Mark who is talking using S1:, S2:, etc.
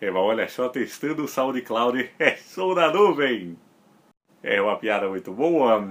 S1: É, mas olha só, testando o SoundCloud, é som da nuvem. É uma piada muito boa.